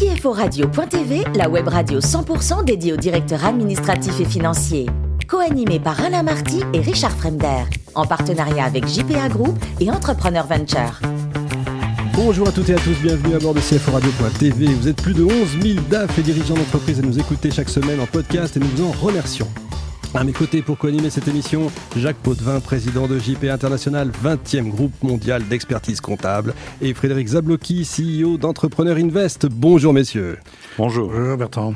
CFORadio.tv, la web radio 100% dédiée aux directeurs administratifs et financiers. Co-animé par Alain Marty et Richard Fremder, en partenariat avec JPA Group et Entrepreneur Venture. Bonjour à toutes et à tous, bienvenue à bord de CFORadio.tv. Vous êtes plus de 11 000 DAF et dirigeants d'entreprise à nous écouter chaque semaine en podcast et nous vous en remercions. À mes côtés pour co-animer cette émission, Jacques Potvin, président de JP International, 20e groupe mondial d'expertise comptable, et Frédéric Zablocki, CEO d'Entrepreneur Invest. Bonjour messieurs. Bonjour. Bonjour Bertrand.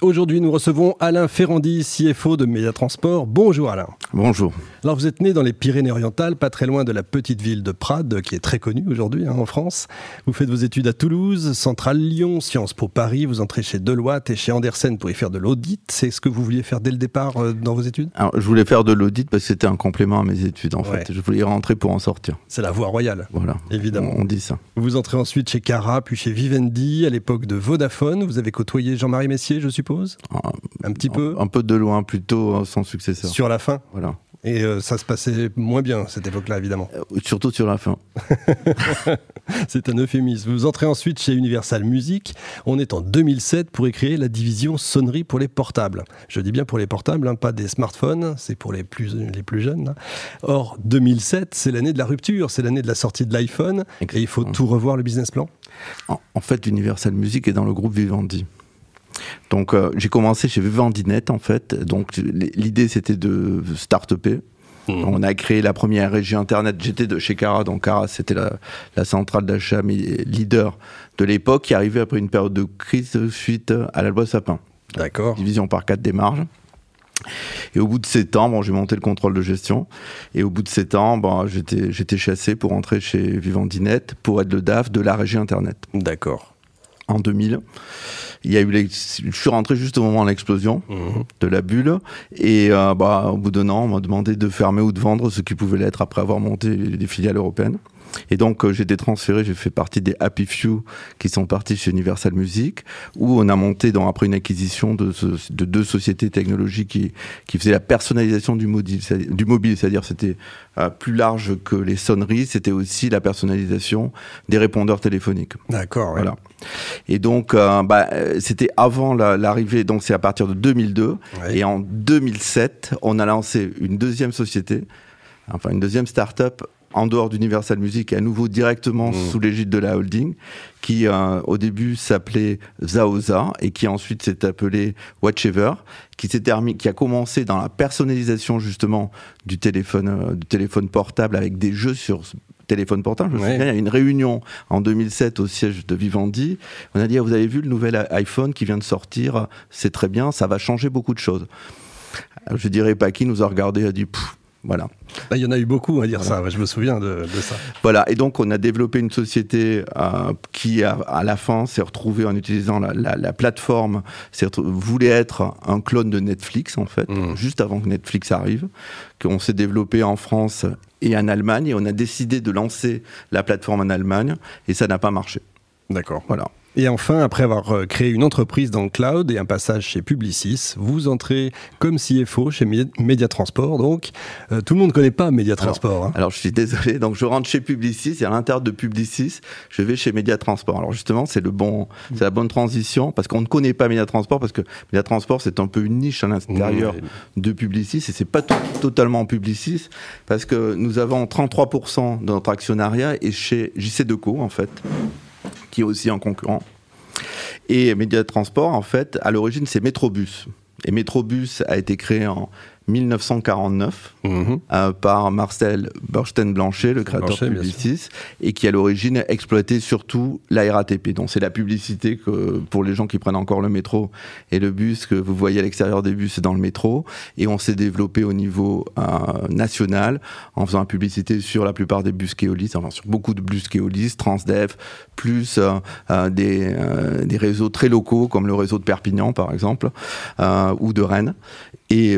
Aujourd'hui, nous recevons Alain Ferrandi, CFO de Médiatransport. Bonjour Alain. Bonjour. Alors, vous êtes né dans les Pyrénées-Orientales, pas très loin de la petite ville de Prades, qui est très connue aujourd'hui hein, en France. Vous faites vos études à Toulouse, Centrale Lyon, Sciences Po Paris. Vous entrez chez Deloitte et chez Andersen pour y faire de l'audit. C'est ce que vous vouliez faire dès le départ euh, dans vos études? Alors, je voulais faire de l'audit parce que c'était un complément à mes études, en fait. Je voulais y rentrer pour en sortir. C'est la voie royale. Voilà. Évidemment. On dit ça. Vous entrez ensuite chez Cara, puis chez Vivendi, à l'époque de Vodafone. Vous avez côtoyé Jean-Marie Messier, je suppose? Ah, Un petit peu Un peu de loin, plutôt euh, sans successeur. Sur la fin Voilà. Et euh, ça se passait moins bien cette époque-là, évidemment. Euh, surtout sur la fin. C'est un euphémisme. Vous entrez ensuite chez Universal Music. On est en 2007 pour créer la division sonnerie pour les portables. Je dis bien pour les portables, hein, pas des smartphones, c'est pour les plus, les plus jeunes. Or, 2007, c'est l'année de la rupture, c'est l'année de la sortie de l'iPhone. Et il faut tout revoir le business plan. En, en fait, Universal Music est dans le groupe Vivendi. Donc euh, j'ai commencé chez Vivendinet en fait. Donc l'idée c'était de start-upper. Mmh. On a créé la première régie internet. J'étais de chez Cara, donc Cara c'était la, la, centrale d'achat leader de l'époque qui arrivait après une période de crise suite à la loi Sapin. D'accord. Division par quatre des marges. Et au bout de sept ans, bon, j'ai monté le contrôle de gestion. Et au bout de sept ans, bon, j'étais, j'étais chassé pour entrer chez Vivendinet pour être le DAF de la régie Internet. D'accord. En 2000. Il y a eu les... je suis rentré juste au moment de l'explosion mmh. de la bulle et euh, bah, au bout d'un an, on m'a demandé de fermer ou de vendre ce qui pouvait l'être après avoir monté des filiales européennes. Et donc euh, j'ai été transféré, j'ai fait partie des Happy Few qui sont partis chez Universal Music, où on a monté dans, après une acquisition de, de deux sociétés technologiques qui, qui faisaient la personnalisation du, mobile, du mobile, c'est-à-dire c'était euh, plus large que les sonneries, c'était aussi la personnalisation des répondeurs téléphoniques. D'accord. Voilà. Et donc, euh, bah, c'était avant l'arrivée, donc c'est à partir de 2002. Et en 2007, on a lancé une deuxième société, enfin une deuxième start-up en dehors d'Universal Music, à nouveau directement mmh. sous l'égide de la holding, qui euh, au début s'appelait Zaoza et qui ensuite s'est appelé Watchever, qui s'est qui a commencé dans la personnalisation justement du téléphone, euh, du téléphone portable avec des jeux sur téléphone portable. Je me souviens, il y a une réunion en 2007 au siège de Vivendi. On a dit, ah, vous avez vu le nouvel iPhone qui vient de sortir, c'est très bien, ça va changer beaucoup de choses. Je dirais pas qui nous a regardé et a dit, voilà. Ah, il y en a eu beaucoup à dire ça, je me souviens de, ça. Voilà, et donc on a développé une société euh, qui, à la fin, s'est retrouvée en utilisant la, plateforme, voulait être un clone de Netflix, en fait, mmh. juste avant que Netflix arrive, qu'on s'est développé en France et en Allemagne, et on a décidé de lancer la plateforme en Allemagne, et ça n'a pas marché. D'accord. Voilà. Et enfin, après avoir euh, créé une entreprise dans le cloud et un passage chez Publicis, vous entrez comme CFO chez Mediatransport. Donc, euh, tout le monde ne connaît pas Mediatransport. Alors, hein. alors, je suis désolé. Donc, je rentre chez Publicis et à l'intérieur de Publicis, je vais chez Mediatransport. Alors, justement, c'est le bon, c'est la bonne transition parce qu'on ne connaît pas Mediatransport parce que Mediatransport, c'est un peu une niche à l'intérieur de Publicis et c'est pas totalement Publicis parce que nous avons 33% de notre actionnariat et chez JC Deco, en fait aussi un concurrent. Et Média Transport, en fait, à l'origine, c'est Metrobus. Et Metrobus a été créé en 1949 mhm. euh, par Marcel Burstein-Blanchet, le créateur de Publicis, et qui à l'origine exploitait surtout la RATP. Donc c'est la publicité que pour les gens qui prennent encore le métro et le bus que vous voyez à l'extérieur des bus dans le métro. Et on s'est développé au niveau euh, national en faisant la publicité sur la plupart des bus Keolis, enfin sur beaucoup de bus Keolis, Transdev, plus euh, des, des réseaux très locaux comme le réseau de Perpignan par exemple ou de Rennes et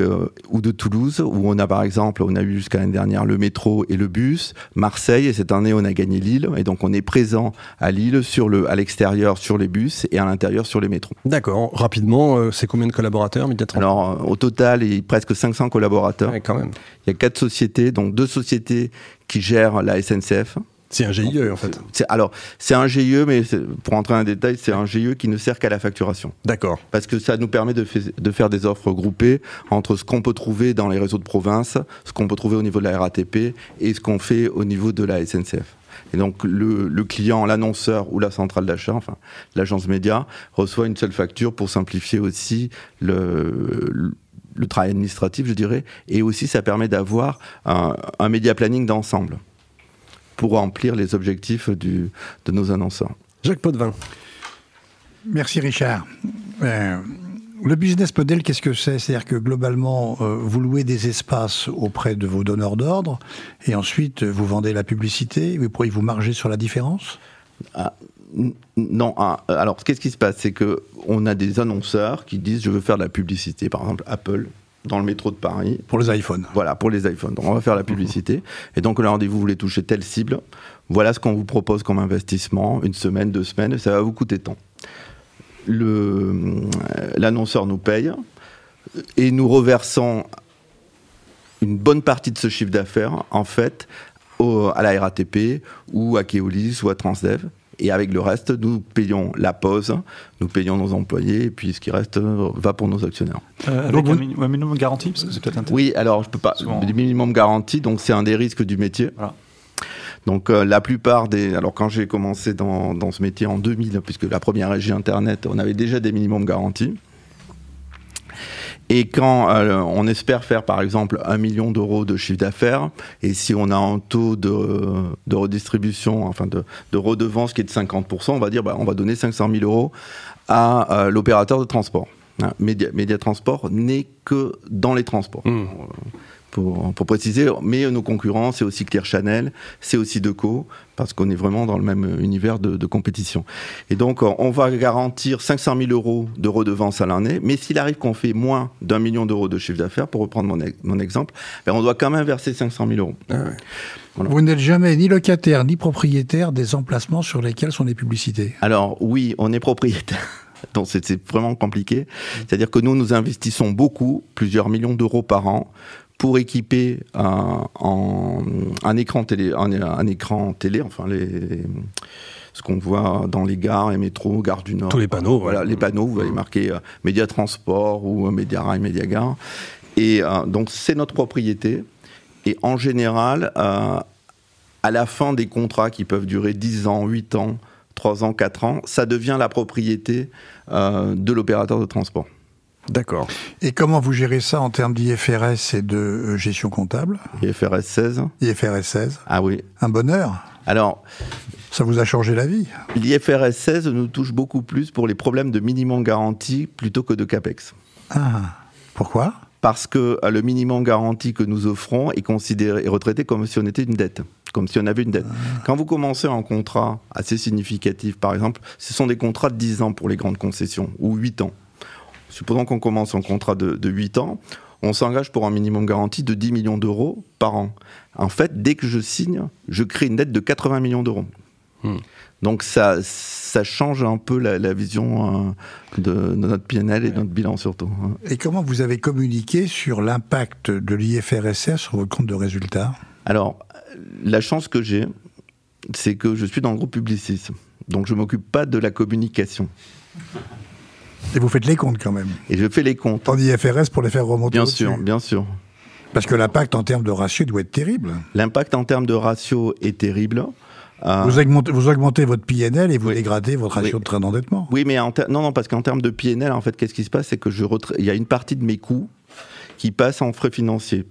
ou de Toulouse, où on a par exemple, on a eu jusqu'à l'année dernière le métro et le bus, Marseille, et cette année on a gagné Lille, et donc on est présent à Lille, sur le, à l'extérieur sur les bus et à l'intérieur sur les métros. D'accord, rapidement, euh, c'est combien de collaborateurs Alors euh, au total, il y a presque 500 collaborateurs. quand même. Il y a quatre sociétés, donc deux sociétés qui gèrent la SNCF, C'est un GIE en fait. alors, c'est un GIE, mais pour entrer en détail, c'est un GIE qui ne sert qu'à la facturation. D'accord. Parce que ça nous permet de, de faire des offres groupées entre ce qu'on peut trouver dans les réseaux de province, ce qu'on peut trouver au niveau de la RATP et ce qu'on fait au niveau de la SNCF. Et donc le, client, l'annonceur ou la centrale d'achat, enfin l'agence média, reçoit une seule facture pour simplifier aussi le, le, travail administratif, je dirais, et aussi ça permet d'avoir un, un média planning d'ensemble pour remplir les objectifs du, de nos annonceurs. Jacques Potvin. Merci Richard. Euh, le business model, qu'est-ce que c'est? C'est-à-dire que globalement, euh, vous louez des espaces auprès de vos donneurs d'ordre et ensuite vous vendez la publicité. Vous pourriez vous marger sur la différence? Ah, Non. Ah, alors, qu'est-ce qui se passe? C'est que on a des annonceurs qui disent je veux faire de la publicité. Par exemple, Apple dans le métro de Paris. Pour les iPhones. Voilà, pour les iPhones. Donc on va faire la publicité. Et donc là, vous voulez toucher telle cible. Voilà ce qu'on vous propose comme investissement, une semaine, deux semaines, ça va vous coûter tant. L'annonceur nous paye et nous reversons une bonne partie de ce chiffre d'affaires, en fait, à la RATP ou à Keolis ou à Transdev. Et avec le reste, nous payons la pause, nous payons nos employés, et puis ce qui reste euh, va pour nos actionnaires. Euh, avec un, minimum garanti, parce que c'est peut-être intéressant. Oui, alors je peux pas. Le minimum garanti, donc c'est un des risques du métier. Donc euh, la plupart des... Alors quand j'ai commencé dans, dans, ce métier en 2000, puisque la première régie Internet, on avait déjà des minimums garantis. Et quand euh, on espère faire par exemple un million d'euros de chiffre d'affaires, et si on a un taux de, de redistribution, enfin de, de, redevance qui est de 50%, on va dire bah, on va donner 500 000 euros à euh, l'opérateur de transport. Hein, Média, Média Transport n'est que dans les transports. Mmh pour, préciser. Mais nos concurrents, c'est aussi Clear Channel, c'est aussi Deco, parce qu'on est vraiment dans le même univers de, compétition. Et donc, on va garantir 500 000 euros de redevance à l'année, mais s'il arrive qu'on fait moins d'un million d'euros de chiffre d'affaires, pour reprendre mon, mon exemple, ben, on doit quand même verser 500 000 euros. Ah Vous n'êtes jamais ni locataire ni propriétaire des emplacements sur lesquels sont les publicités Alors oui, on est propriétaire. Donc c'est vraiment compliqué. C'est-à-dire que nous, nous investissons beaucoup, plusieurs millions d'euros par an, pour équiper un, un, écran télé, un, écran télé, enfin les, ce qu'on voit dans les gares et métros, gares du Nord. Tous les panneaux. Voilà, les panneaux, vous allez marquer euh, Média Transport ou euh, Média Rail, Média Gare. Et euh, donc c'est notre propriété. Et en général, à la fin des contrats qui peuvent durer 10 ans, 8 ans, 3 ans, 4 ans, ça devient la propriété de l'opérateur de transport. D'accord. Et comment vous gérez ça en termes d'IFRS et de euh, gestion comptable? IFRS 16. IFRS 16. Ah oui. Un bonheur? Alors. Ça vous a changé la vie? L'IFRS 16 nous touche beaucoup plus pour les problèmes de minimum garanti plutôt que de CAPEX. Ah. Pourquoi? Parce que euh, le minimum garanti que nous offrons est considéré et retraité comme si on était une dette comme si on avait une dette. Ah. Quand vous commencez un contrat assez significatif, par exemple, ce sont des contrats de 10 ans pour les grandes concessions, ou 8 ans. Supposons qu'on commence un contrat de, de 8 ans, on s'engage pour un minimum garanti de 10 millions d'euros par an. En fait, dès que je signe, je crée une dette de 80 millions d'euros. Hmm. Donc ça, ça change un peu la, vision euh, de, notre PNL et de notre bilan surtout. Hein. Et comment vous avez communiqué sur l'impact de l'IFRSS sur votre compte de résultats? Alors, la chance que j'ai, c'est que je suis dans le groupe Publicis. Donc je ne m'occupe pas de la communication. Et vous faites les comptes quand même. Et je fais les comptes. En IFRS pour les faire remonter. Bien sûr, bien sûr. Parce que l'impact en termes de ratio doit être terrible. L'impact en termes de ratio est terrible. Euh, vous, augmentez, vous, augmentez, votre PNL et vous dégradez votre ratio de train d'endettement. Oui, mais en non, non, parce qu'en termes de PNL, en fait, qu'est-ce qui se passe? C'est que je il y a une partie de mes coûts qui passent en frais financiers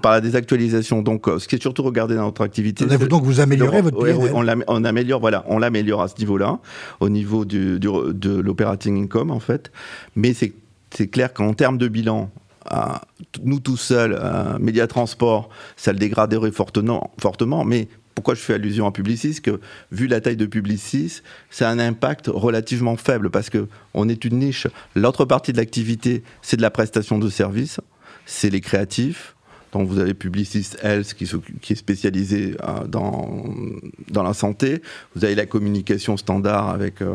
par la désactualisation. Donc, euh, ce qui est surtout regardé dans notre activité. Donc, vous améliorez votre PNL. on, améliore, voilà, on l'améliore à ce niveau-là, au niveau du, de l'operating income en fait. Mais c'est clair qu'en termes de bilan, nous tout seuls, Média Transport, ça le dégraderait fortement, fortement, mais pourquoi je fais allusion à Publicis? Que vu la taille de Publicis, c'est un impact relativement faible parce que on est une niche. L'autre partie de l'activité, c'est de la prestation de services c'est les créatifs. Donc vous avez Publicis Health qui, qui est spécialisé euh, dans, dans la santé. Vous avez la communication standard avec, euh,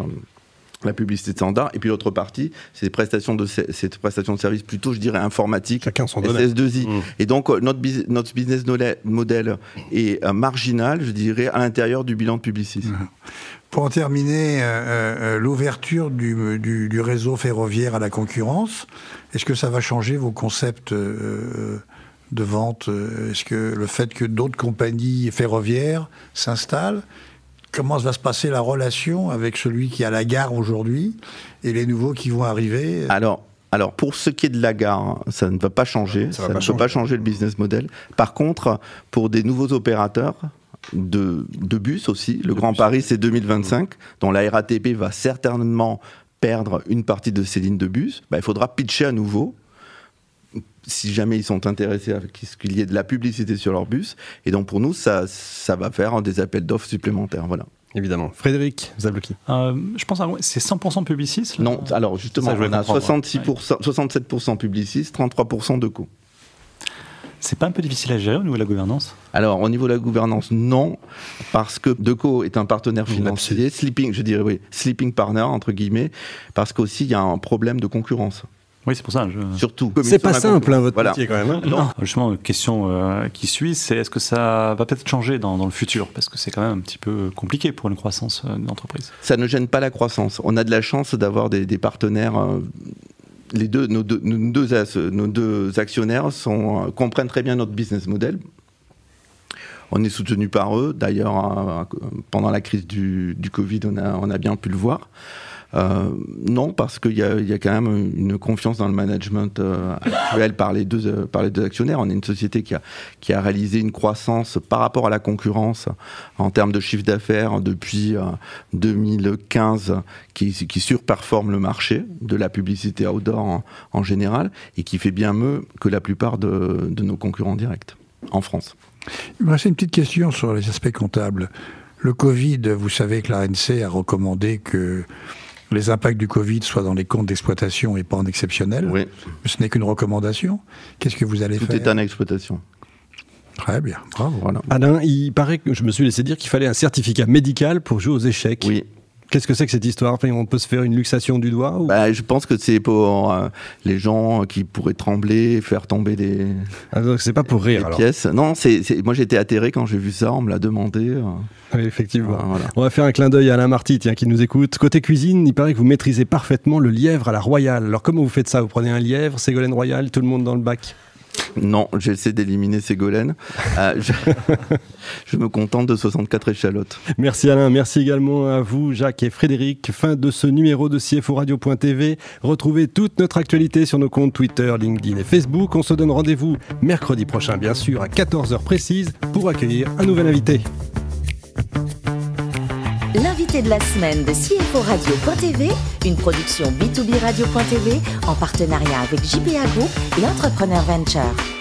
la publicité standard, et puis l'autre partie, c'est des prestations de, cette prestations de services plutôt, je dirais, informatiques, Chacun son SS2I. Mmh. Et donc, euh, notre, notre business model est euh, marginal, je dirais, à l'intérieur du bilan de Publicis. Mmh. Pour en terminer, euh, l'ouverture du, du, du, réseau ferroviaire à la concurrence, est-ce que ça va changer vos concepts de vente? Est-ce que le fait que d'autres compagnies ferroviaires s'installent comment va se passer la relation avec celui qui a la gare aujourd'hui et les nouveaux qui vont arriver? Alors, alors, pour ce qui est de la gare, ça ne va pas changer. Ça, ne va pas changer le business model. Par contre, pour des nouveaux opérateurs, de, bus aussi. Le Grand Paris, c'est 2025, dont la RATP va certainement perdre une partie de ses lignes de bus. Bah, il faudra pitcher à nouveau si jamais ils sont intéressés à ce qu'il y ait de la publicité sur leur bus. Et donc pour nous, ça, ça va faire des appels d'offres supplémentaires. Voilà. Évidemment. Frédéric Zabloki. Euh, je pense que c'est 100% publiciste Non, alors justement, on a 66%, 67% publiciste, 33% de coûts. C'est pas un peu difficile à gérer au niveau de la gouvernance? Alors, au niveau de la gouvernance, non, parce que Deco est un partenaire financier, sleeping, je dirais oui, sleeping partner, entre guillemets, parce qu'aussi il y a un problème de concurrence. Oui, c'est pour ça. Surtout. C'est pas simple, hein, votre métier, quand même. Hein. non. Justement, question euh, qui suit, c'est est-ce que ça va peut-être changer dans, le futur? Parce que c'est quand même un petit peu compliqué pour une croissance euh, d'entreprise. Ça ne gêne pas la croissance. On a de la chance d'avoir des, partenaires. Euh, les deux, nos, deux, nos, deux, actionnaires sont, comprennent très bien notre business model. On est soutenu par eux. D'ailleurs, pendant la crise du, du Covid, on a, on a bien pu le voir. Euh, non, parce qu'il y, a quand même une confiance dans le management euh, actuel par les, deux, euh, par les deux actionnaires. On est une société qui a, réalisé une croissance par rapport à la concurrence en termes de chiffre d'affaires depuis 2015 qui, qui, surperforme le marché de la publicité outdoor en, général et qui fait bien mieux que la plupart de, de nos concurrents directs en France. Il me reste une petite question sur les aspects comptables. Le Covid, vous savez que l'ANC a recommandé que les impacts du Covid soient dans les comptes d'exploitation et pas en exceptionnel. Oui. Ce n'est qu'une recommandation. Qu'est-ce que vous allez faire Tout est en exploitation. Très bien, bravo. Voilà. Alain, il paraît que je me suis laissé dire qu'il fallait un certificat médical pour jouer aux échecs. Oui. Qu'est-ce que c'est que cette histoire? On peut se faire une luxation du doigt bah, Je pense que c'est pour euh, les gens qui pourraient trembler, faire tomber des. Ah, c'est pas pour rire. pièces. Non, c'est, moi j'étais atterré quand j'ai vu ça, on me l'a demandé. Euh. Oui, effectivement. On va faire un clin d'œil à Alain Marty, tiens, qui nous écoute. Côté cuisine, il paraît que vous maîtrisez parfaitement le lièvre à la royale. Alors comment vous faites ça? Vous prenez un lièvre, Ségolène Royal, tout le monde dans le bac? Non, j'essaie d'éliminer Ségolène. Euh, je, me contente de 64 échalotes. Merci Alain, merci également à vous Jacques et Frédéric. Fin de ce numéro de CFO Radio.tv. Retrouvez toute notre actualité sur nos comptes Twitter, LinkedIn et Facebook. On se donne rendez-vous mercredi prochain, bien sûr, à 14h précise pour accueillir un nouvel invité. De la semaine de CFO Radio.tv, une production B2B Radio.tv en partenariat avec JPA Group et Entrepreneur Venture.